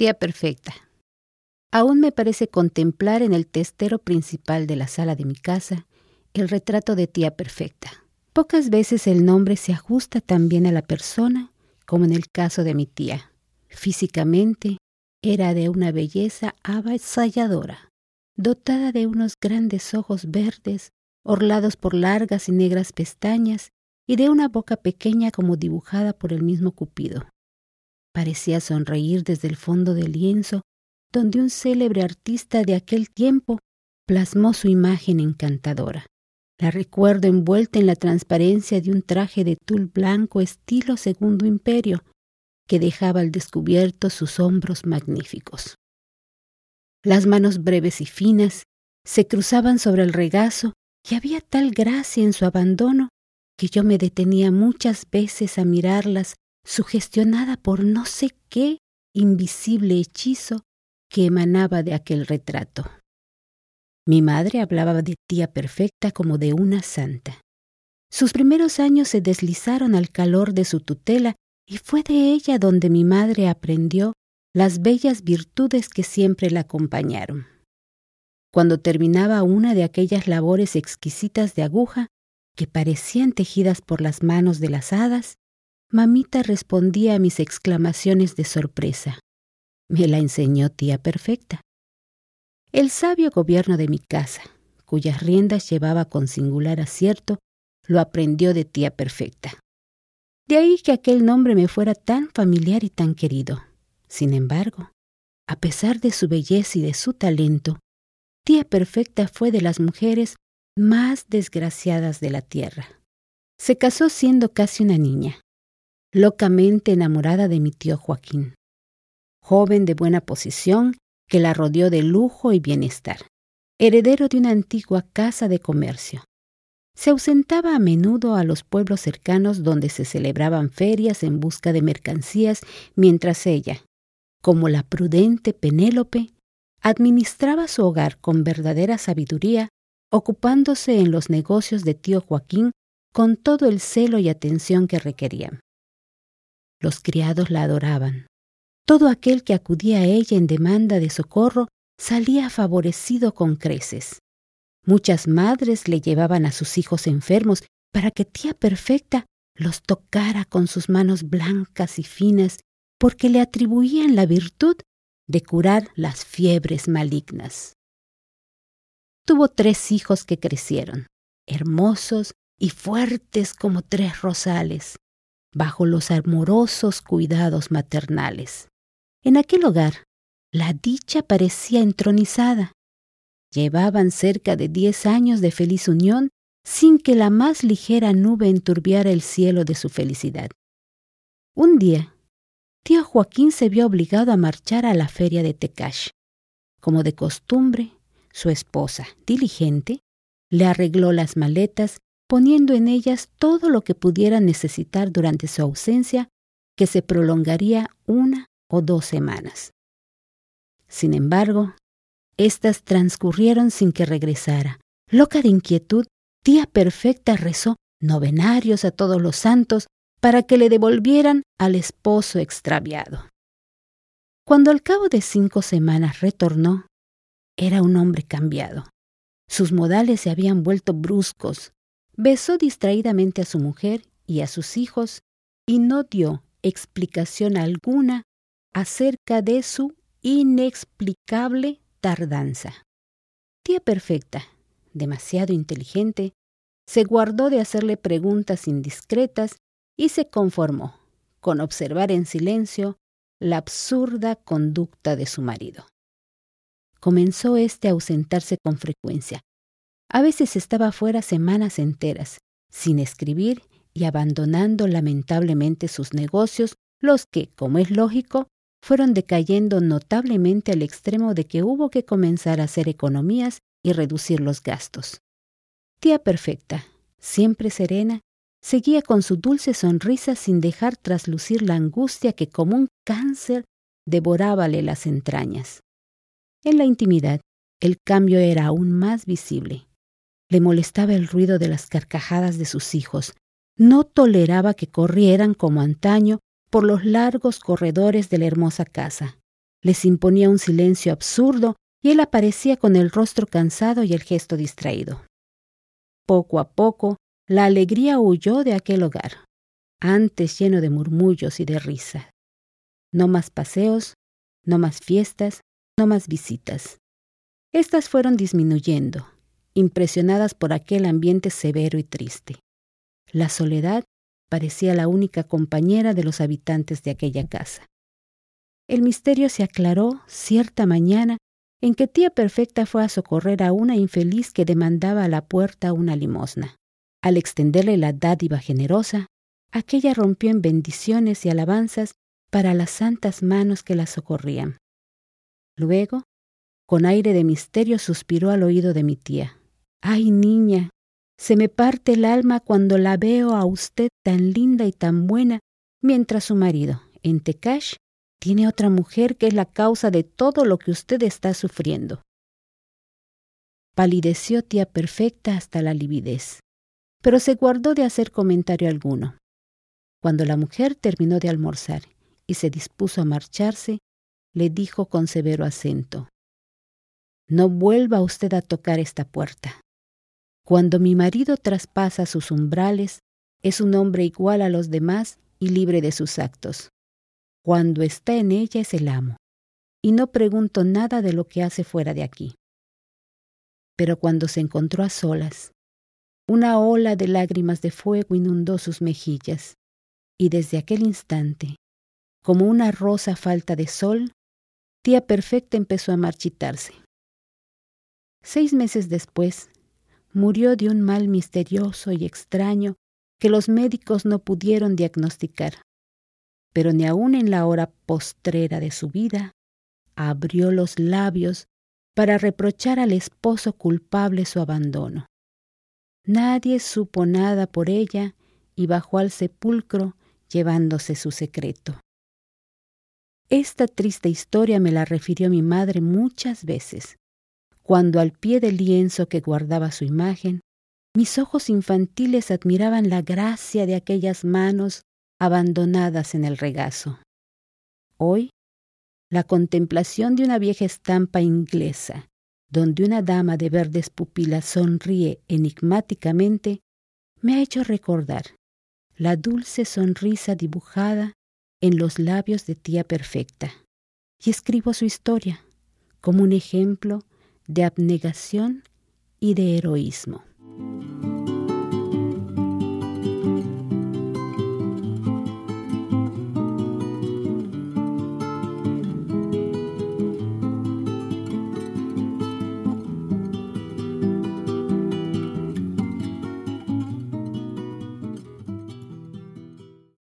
Tía perfecta. Aún me parece contemplar en el testero principal de la sala de mi casa el retrato de tía perfecta. Pocas veces el nombre se ajusta tan bien a la persona como en el caso de mi tía. Físicamente era de una belleza avasalladora, dotada de unos grandes ojos verdes, orlados por largas y negras pestañas, y de una boca pequeña como dibujada por el mismo Cupido. Parecía sonreír desde el fondo del lienzo, donde un célebre artista de aquel tiempo plasmó su imagen encantadora. La recuerdo envuelta en la transparencia de un traje de tul blanco estilo Segundo Imperio, que dejaba al descubierto sus hombros magníficos. Las manos breves y finas se cruzaban sobre el regazo y había tal gracia en su abandono que yo me detenía muchas veces a mirarlas, sugestionada por no sé qué invisible hechizo que emanaba de aquel retrato. Mi madre hablaba de tía perfecta como de una santa. Sus primeros años se deslizaron al calor de su tutela y fue de ella donde mi madre aprendió las bellas virtudes que siempre la acompañaron. Cuando terminaba una de aquellas labores exquisitas de aguja que parecían tejidas por las manos de las hadas, mamita respondía a mis exclamaciones de sorpresa. Me la enseñó tía perfecta. El sabio gobierno de mi casa, cuyas riendas llevaba con singular acierto, lo aprendió de tía perfecta. De ahí que aquel nombre me fuera tan familiar y tan querido. Sin embargo, a pesar de su belleza y de su talento, tía perfecta fue de las mujeres más desgraciadas de la tierra. Se casó siendo casi una niña, locamente enamorada de mi tío Joaquín, joven de buena posición que la rodeó de lujo y bienestar, heredero de una antigua casa de comercio. Se ausentaba a menudo a los pueblos cercanos donde se celebraban ferias en busca de mercancías, mientras ella, como la prudente Penélope, administraba su hogar con verdadera sabiduría, ocupándose en los negocios de tío Joaquín con todo el celo y atención que requerían. Los criados la adoraban, todo aquel que acudía a ella en demanda de socorro salía favorecido con creces. Muchas madres le llevaban a sus hijos enfermos para que tía perfecta los tocara con sus manos blancas y finas, porque le atribuían la virtud de curar las fiebres malignas. Tuvo tres hijos que crecieron, hermosos y fuertes como tres rosales, bajo los amorosos cuidados maternales. En aquel hogar, la dicha parecía entronizada. Llevaban cerca de diez años de feliz unión sin que la más ligera nube enturbiara el cielo de su felicidad. Un día, tío Joaquín se vio obligado a marchar a la feria de Tecash. Como de costumbre, su esposa, diligente, le arregló las maletas, poniendo en ellas todo lo que pudiera necesitar durante su ausencia, que se prolongaría una o dos semanas. Sin embargo, éstas transcurrieron sin que regresara. Loca de inquietud, tía perfecta rezó novenarios a todos los santos para que le devolvieran al esposo extraviado. Cuando al cabo de cinco semanas retornó, era un hombre cambiado. Sus modales se habían vuelto bruscos. Besó distraídamente a su mujer y a sus hijos y no dio explicación alguna acerca de su inexplicable tardanza. Tía perfecta, demasiado inteligente, se guardó de hacerle preguntas indiscretas y se conformó con observar en silencio la absurda conducta de su marido. Comenzó éste a ausentarse con frecuencia. A veces estaba fuera semanas enteras, sin escribir y abandonando lamentablemente sus negocios, los que, como es lógico, fueron decayendo notablemente al extremo de que hubo que comenzar a hacer economías y reducir los gastos. Tía perfecta, siempre serena, seguía con su dulce sonrisa sin dejar traslucir la angustia que como un cáncer devorábale las entrañas. En la intimidad, el cambio era aún más visible. Le molestaba el ruido de las carcajadas de sus hijos. No toleraba que corrieran como antaño por los largos corredores de la hermosa casa. Les imponía un silencio absurdo y él aparecía con el rostro cansado y el gesto distraído. Poco a poco, la alegría huyó de aquel hogar, antes lleno de murmullos y de risa. No más paseos, no más fiestas, no más visitas. Estas fueron disminuyendo, impresionadas por aquel ambiente severo y triste. La soledad parecía la única compañera de los habitantes de aquella casa. El misterio se aclaró cierta mañana en que tía perfecta fue a socorrer a una infeliz que demandaba a la puerta una limosna. Al extenderle la dádiva generosa, aquella rompió en bendiciones y alabanzas para las santas manos que la socorrían. Luego, con aire de misterio, suspiró al oído de mi tía. Ay, niña, se me parte el alma cuando la veo a usted tan linda y tan buena, mientras su marido, en Tecash, tiene otra mujer que es la causa de todo lo que usted está sufriendo. Palideció tía perfecta hasta la lividez, pero se guardó de hacer comentario alguno. Cuando la mujer terminó de almorzar y se dispuso a marcharse, le dijo con severo acento, No vuelva usted a tocar esta puerta. Cuando mi marido traspasa sus umbrales, es un hombre igual a los demás y libre de sus actos. Cuando está en ella es el amo, y no pregunto nada de lo que hace fuera de aquí. Pero cuando se encontró a solas, una ola de lágrimas de fuego inundó sus mejillas, y desde aquel instante, como una rosa falta de sol, tía perfecta empezó a marchitarse. Seis meses después, murió de un mal misterioso y extraño que los médicos no pudieron diagnosticar pero ni aun en la hora postrera de su vida abrió los labios para reprochar al esposo culpable su abandono. Nadie supo nada por ella y bajó al sepulcro llevándose su secreto. Esta triste historia me la refirió mi madre muchas veces, cuando al pie del lienzo que guardaba su imagen, mis ojos infantiles admiraban la gracia de aquellas manos abandonadas en el regazo. Hoy, la contemplación de una vieja estampa inglesa, donde una dama de verdes pupilas sonríe enigmáticamente, me ha hecho recordar la dulce sonrisa dibujada en los labios de tía perfecta, y escribo su historia como un ejemplo de abnegación y de heroísmo.